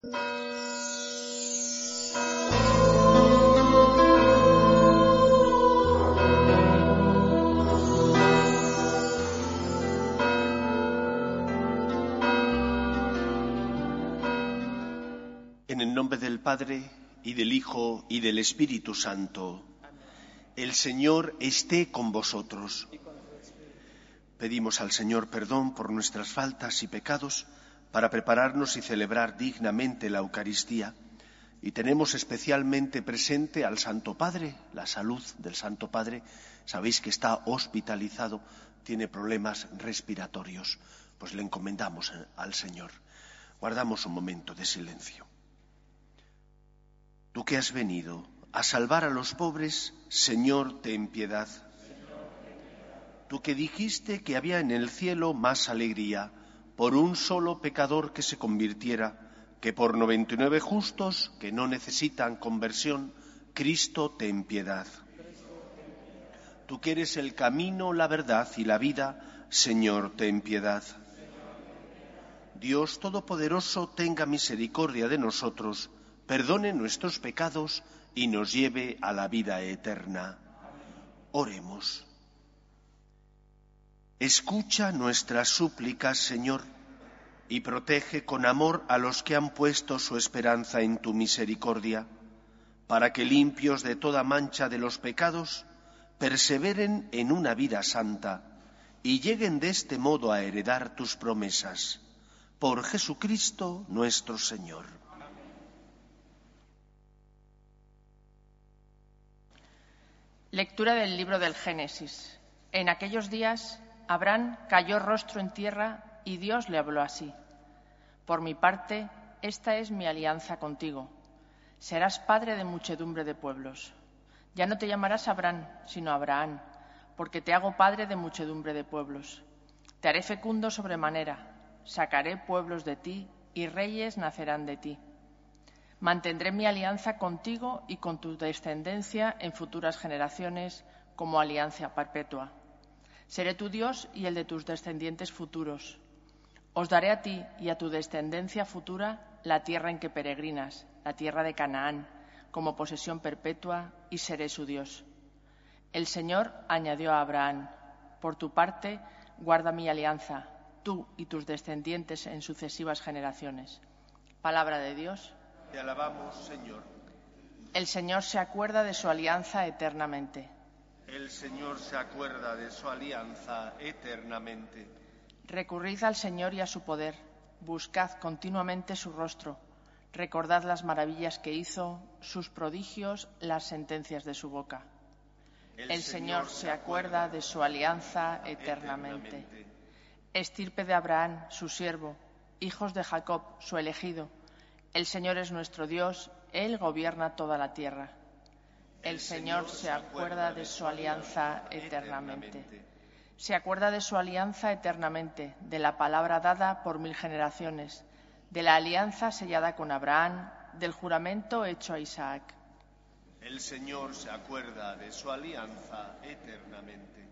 En el nombre del Padre, y del Hijo, y del Espíritu Santo, el Señor esté con vosotros. Pedimos al Señor perdón por nuestras faltas y pecados para prepararnos y celebrar dignamente la Eucaristía. Y tenemos especialmente presente al Santo Padre, la salud del Santo Padre. Sabéis que está hospitalizado, tiene problemas respiratorios. Pues le encomendamos al Señor. Guardamos un momento de silencio. Tú que has venido a salvar a los pobres, Señor, ten piedad. Tú que dijiste que había en el cielo más alegría por un solo pecador que se convirtiera que por noventa y nueve justos que no necesitan conversión, Cristo ten piedad. Tú que eres el camino, la verdad y la vida, Señor, ten piedad. Dios Todopoderoso tenga misericordia de nosotros, perdone nuestros pecados y nos lleve a la vida eterna. Oremos. Escucha nuestras súplicas, Señor, y protege con amor a los que han puesto su esperanza en tu misericordia, para que limpios de toda mancha de los pecados, perseveren en una vida santa y lleguen de este modo a heredar tus promesas. Por Jesucristo nuestro Señor. Lectura del libro del Génesis. En aquellos días, Abraham cayó rostro en tierra y Dios le habló así. Por mi parte, esta es mi alianza contigo. Serás padre de muchedumbre de pueblos. Ya no te llamarás Abraham, sino Abraham, porque te hago padre de muchedumbre de pueblos. Te haré fecundo sobremanera, sacaré pueblos de ti y reyes nacerán de ti. Mantendré mi alianza contigo y con tu descendencia en futuras generaciones como alianza perpetua. Seré tu Dios y el de tus descendientes futuros os daré a ti y a tu descendencia futura la tierra en que peregrinas, la tierra de Canaán, como posesión perpetua, y seré su Dios. El Señor añadió a Abraham, por tu parte, guarda mi alianza, tú y tus descendientes en sucesivas generaciones. Palabra de Dios. Te alabamos, Señor. El Señor se acuerda de su alianza eternamente. El Señor se acuerda de su alianza eternamente. Recurrid al Señor y a su poder, buscad continuamente su rostro, recordad las maravillas que hizo, sus prodigios, las sentencias de su boca. El, Señor se acuerda de su alianza eternamente. Estirpe de Abraham, su siervo, hijos de Jacob, su elegido. El Señor es nuestro Dios, Él gobierna toda la tierra. El Señor se acuerda de su alianza eternamente se acuerda de su alianza eternamente, de la palabra dada por mil generaciones, de la alianza sellada con Abraham, del juramento hecho a Isaac. El Señor se acuerda de su alianza eternamente.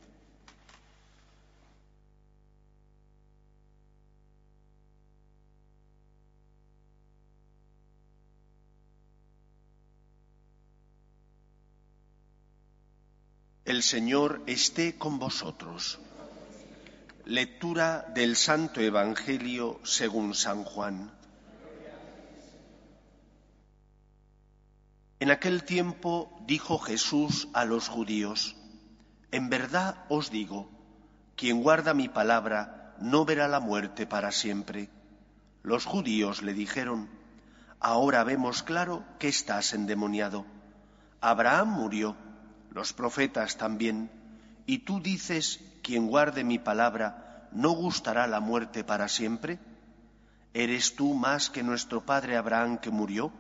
El Señor esté con vosotros. Lectura del Santo Evangelio según San Juan. En aquel tiempo dijo Jesús a los judíos, En verdad os digo, quien guarda mi palabra no verá la muerte para siempre. Los judíos le dijeron, Ahora vemos claro que estás endemoniado. Abraham murió los profetas también, y tú dices, quien guarde mi palabra, ¿no gustará la muerte para siempre? ¿Eres tú más que nuestro padre Abraham que murió?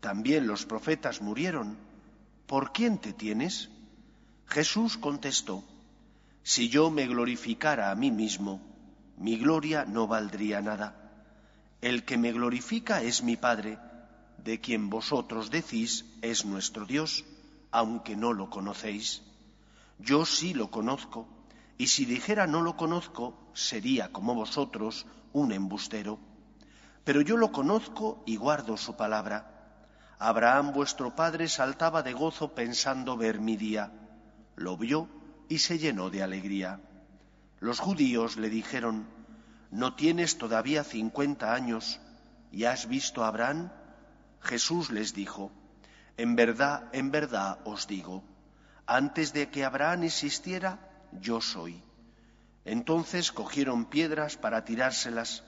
También los profetas murieron. ¿Por quién te tienes? Jesús contestó, Si yo me glorificara a mí mismo, mi gloria no valdría nada. El que me glorifica es mi Padre, de quien vosotros decís es nuestro Dios aunque no lo conocéis. Yo sí lo conozco, y si dijera no lo conozco, sería como vosotros un embustero. Pero yo lo conozco y guardo su palabra. Abraham vuestro padre saltaba de gozo pensando ver mi día. Lo vio y se llenó de alegría. Los judíos le dijeron, ¿no tienes todavía cincuenta años y has visto a Abraham? Jesús les dijo, en verdad, en verdad os digo, antes de que Abraham existiera, yo soy. Entonces cogieron piedras para tirárselas,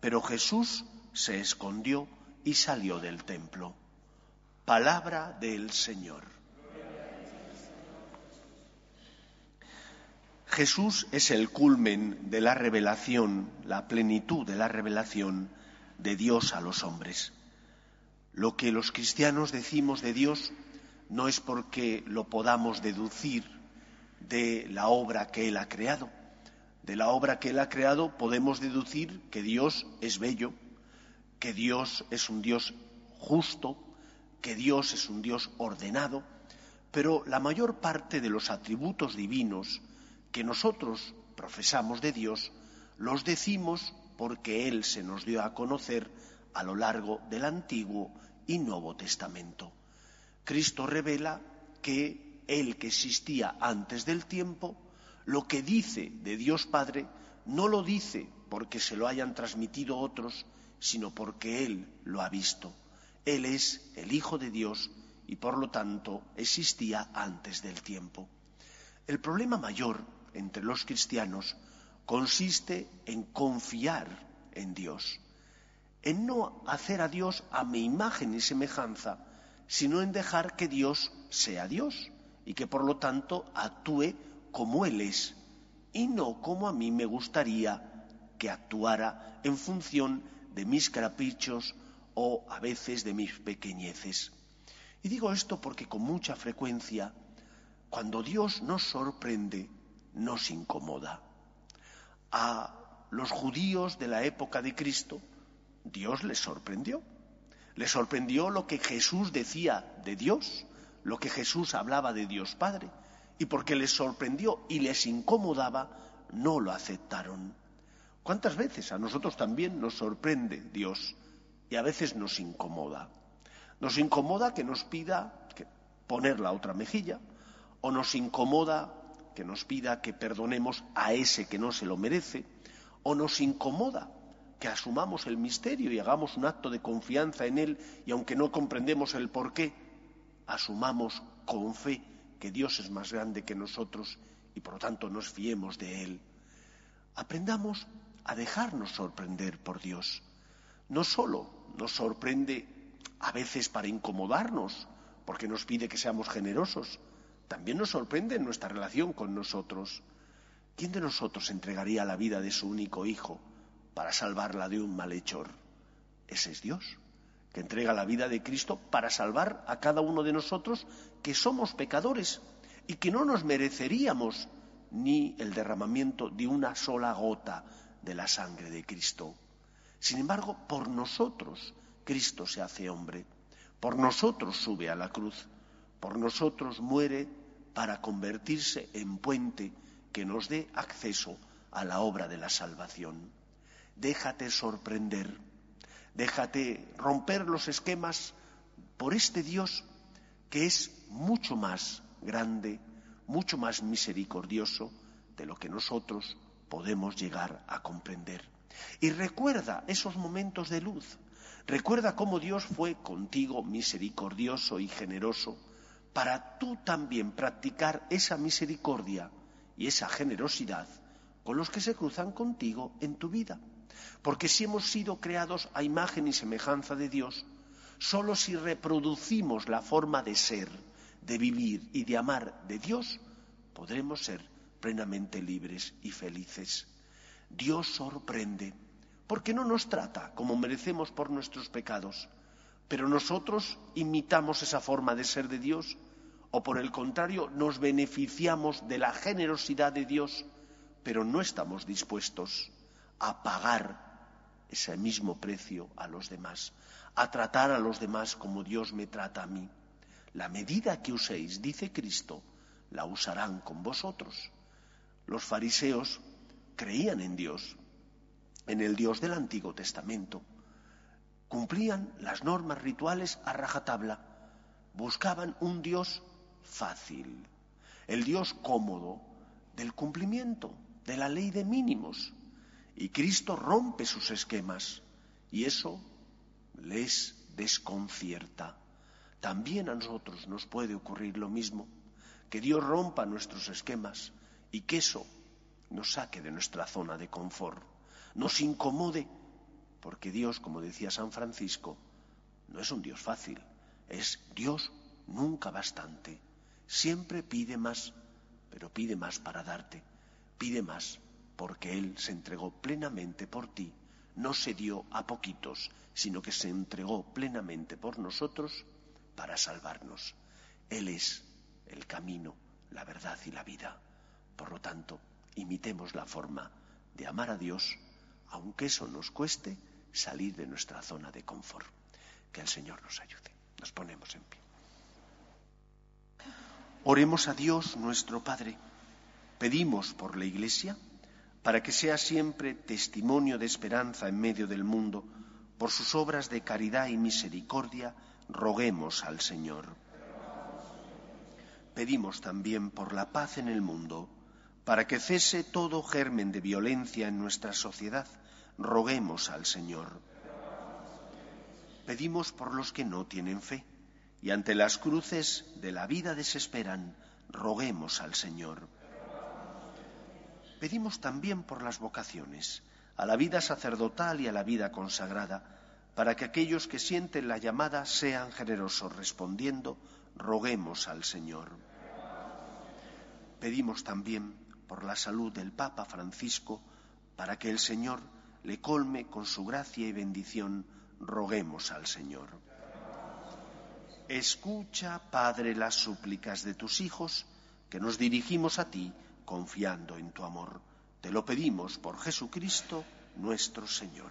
pero Jesús se escondió y salió del templo. Palabra del Señor. Jesús es el culmen de la revelación, la plenitud de la revelación de Dios a los hombres. Lo que los cristianos decimos de Dios no es porque lo podamos deducir de la obra que Él ha creado. De la obra que Él ha creado podemos deducir que Dios es bello, que Dios es un Dios justo, que Dios es un Dios ordenado, pero la mayor parte de los atributos divinos que nosotros profesamos de Dios los decimos porque Él se nos dio a conocer a lo largo del Antiguo y Nuevo Testamento. Cristo revela que Él que existía antes del tiempo, lo que dice de Dios Padre, no lo dice porque se lo hayan transmitido otros, sino porque Él lo ha visto. Él es el Hijo de Dios y por lo tanto existía antes del tiempo. El problema mayor entre los cristianos consiste en confiar en Dios en no hacer a Dios a mi imagen y semejanza, sino en dejar que Dios sea Dios y que por lo tanto actúe como Él es y no como a mí me gustaría que actuara en función de mis caprichos o a veces de mis pequeñeces. Y digo esto porque con mucha frecuencia, cuando Dios nos sorprende, nos incomoda. A los judíos de la época de Cristo, Dios les sorprendió. Les sorprendió lo que Jesús decía de Dios, lo que Jesús hablaba de Dios Padre. Y porque les sorprendió y les incomodaba, no lo aceptaron. ¿Cuántas veces a nosotros también nos sorprende Dios y a veces nos incomoda? Nos incomoda que nos pida que poner la otra mejilla o nos incomoda que nos pida que perdonemos a ese que no se lo merece o nos incomoda que asumamos el misterio y hagamos un acto de confianza en Él y aunque no comprendemos el por qué, asumamos con fe que Dios es más grande que nosotros y por lo tanto nos fiemos de Él. Aprendamos a dejarnos sorprender por Dios. No solo nos sorprende a veces para incomodarnos, porque nos pide que seamos generosos, también nos sorprende en nuestra relación con nosotros. ¿Quién de nosotros entregaría la vida de su único hijo para salvarla de un malhechor. Ese es Dios, que entrega la vida de Cristo para salvar a cada uno de nosotros que somos pecadores y que no nos mereceríamos ni el derramamiento de una sola gota de la sangre de Cristo. Sin embargo, por nosotros Cristo se hace hombre, por nosotros sube a la cruz, por nosotros muere para convertirse en puente que nos dé acceso a la obra de la salvación déjate sorprender, déjate romper los esquemas por este Dios que es mucho más grande, mucho más misericordioso de lo que nosotros podemos llegar a comprender. Y recuerda esos momentos de luz, recuerda cómo Dios fue contigo misericordioso y generoso para tú también practicar esa misericordia y esa generosidad con los que se cruzan contigo en tu vida. Porque si hemos sido creados a imagen y semejanza de Dios, solo si reproducimos la forma de ser, de vivir y de amar de Dios, podremos ser plenamente libres y felices. Dios sorprende, porque no nos trata como merecemos por nuestros pecados, pero nosotros imitamos esa forma de ser de Dios, o por el contrario, nos beneficiamos de la generosidad de Dios, pero no estamos dispuestos a pagar ese mismo precio a los demás, a tratar a los demás como Dios me trata a mí. La medida que uséis, dice Cristo, la usarán con vosotros. Los fariseos creían en Dios, en el Dios del Antiguo Testamento, Cumplían las normas rituales a rajatabla. Buscaban un Dios fácil, el Dios cómodo del cumplimiento de la ley de mínimos. Y Cristo rompe sus esquemas y eso les desconcierta. También a nosotros nos puede ocurrir lo mismo, que Dios rompa nuestros esquemas y que eso nos saque de nuestra zona de confort, nos incomode, porque Dios, como decía San Francisco, no es un Dios fácil, es Dios nunca bastante. Siempre pide más, pero pide más para darte, pide más porque Él se entregó plenamente por ti, no se dio a poquitos, sino que se entregó plenamente por nosotros para salvarnos. Él es el camino, la verdad y la vida. Por lo tanto, imitemos la forma de amar a Dios, aunque eso nos cueste salir de nuestra zona de confort. Que el Señor nos ayude. Nos ponemos en pie. Oremos a Dios nuestro Padre. Pedimos por la Iglesia para que sea siempre testimonio de esperanza en medio del mundo, por sus obras de caridad y misericordia, roguemos al Señor. Pedimos también por la paz en el mundo, para que cese todo germen de violencia en nuestra sociedad, roguemos al Señor. Pedimos por los que no tienen fe y ante las cruces de la vida desesperan, roguemos al Señor. Pedimos también por las vocaciones, a la vida sacerdotal y a la vida consagrada, para que aquellos que sienten la llamada sean generosos respondiendo, roguemos al Señor. Pedimos también por la salud del Papa Francisco, para que el Señor le colme con su gracia y bendición, roguemos al Señor. Escucha, Padre, las súplicas de tus hijos, que nos dirigimos a ti confiando en tu amor. Te lo pedimos por Jesucristo nuestro Señor.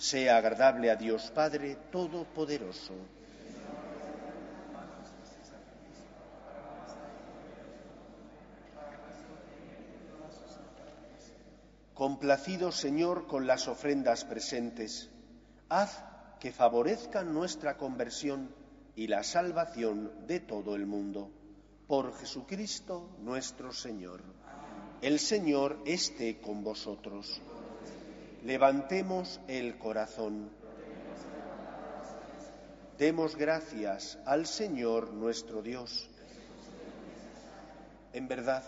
sea agradable a Dios Padre Todopoderoso. Complacido Señor con las ofrendas presentes, haz que favorezcan nuestra conversión y la salvación de todo el mundo. Por Jesucristo nuestro Señor. El Señor esté con vosotros. Levantemos el corazón. Demos gracias al Señor nuestro Dios. En verdad,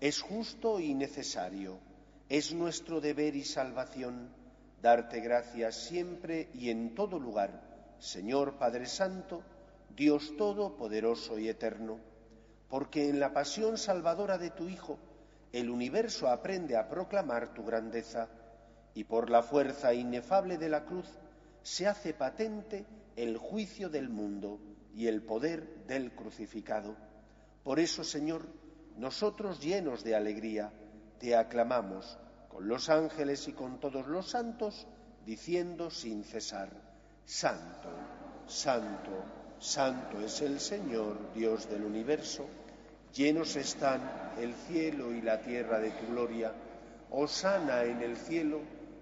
es justo y necesario, es nuestro deber y salvación darte gracias siempre y en todo lugar, Señor Padre Santo, Dios Todopoderoso y Eterno, porque en la pasión salvadora de tu Hijo, el universo aprende a proclamar tu grandeza y por la fuerza inefable de la cruz se hace patente el juicio del mundo y el poder del crucificado. Por eso, Señor, nosotros llenos de alegría te aclamamos con los ángeles y con todos los santos, diciendo sin cesar, Santo, Santo, Santo es el Señor, Dios del universo. Llenos están el cielo y la tierra de tu gloria. Osana en el cielo,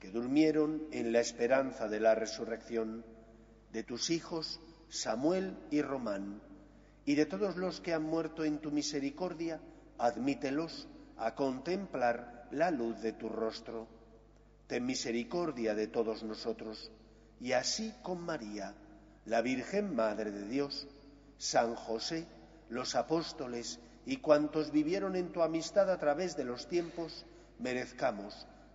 que durmieron en la esperanza de la resurrección, de tus hijos Samuel y Román, y de todos los que han muerto en tu misericordia, admítelos a contemplar la luz de tu rostro. Ten misericordia de todos nosotros, y así con María, la Virgen Madre de Dios, San José, los apóstoles y cuantos vivieron en tu amistad a través de los tiempos, merezcamos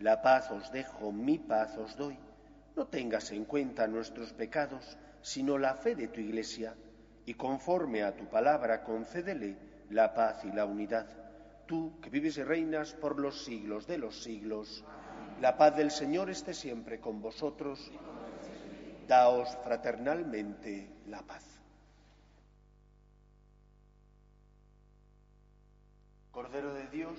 la paz os dejo, mi paz os doy. No tengas en cuenta nuestros pecados, sino la fe de tu Iglesia, y conforme a tu palabra concédele la paz y la unidad. Tú que vives y reinas por los siglos de los siglos, la paz del Señor esté siempre con vosotros. Daos fraternalmente la paz. Cordero de Dios,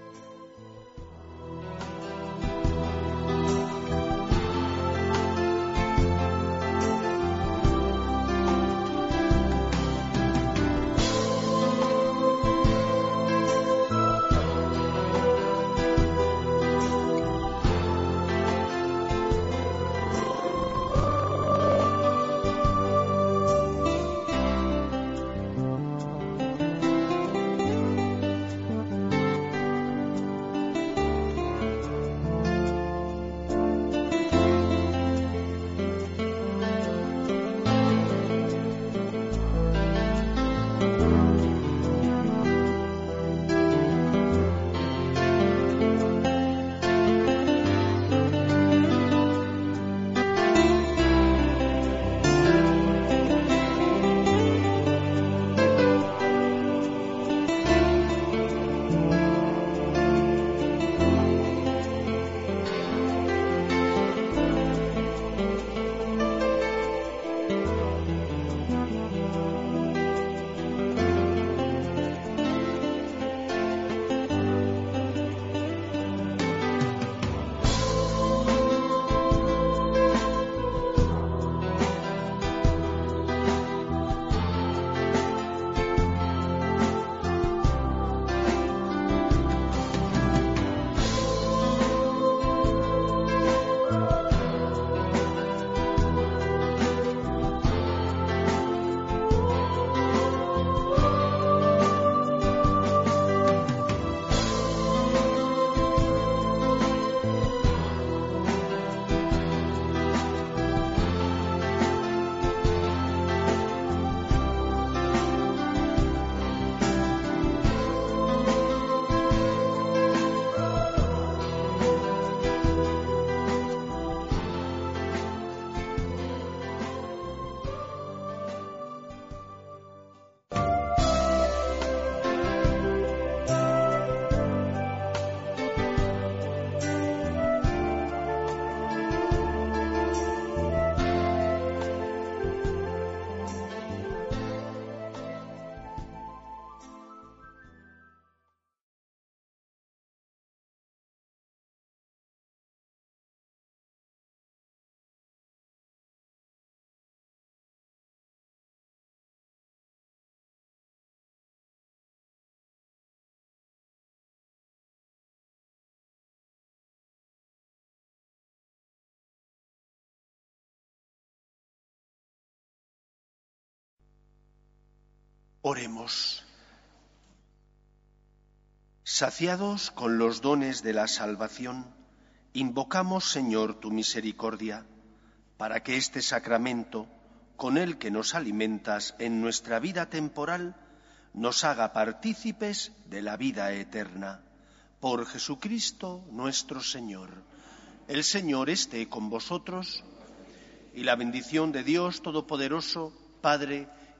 Oremos. Saciados con los dones de la salvación, invocamos, Señor, tu misericordia, para que este sacramento, con el que nos alimentas en nuestra vida temporal, nos haga partícipes de la vida eterna. Por Jesucristo nuestro Señor. El Señor esté con vosotros y la bendición de Dios Todopoderoso, Padre,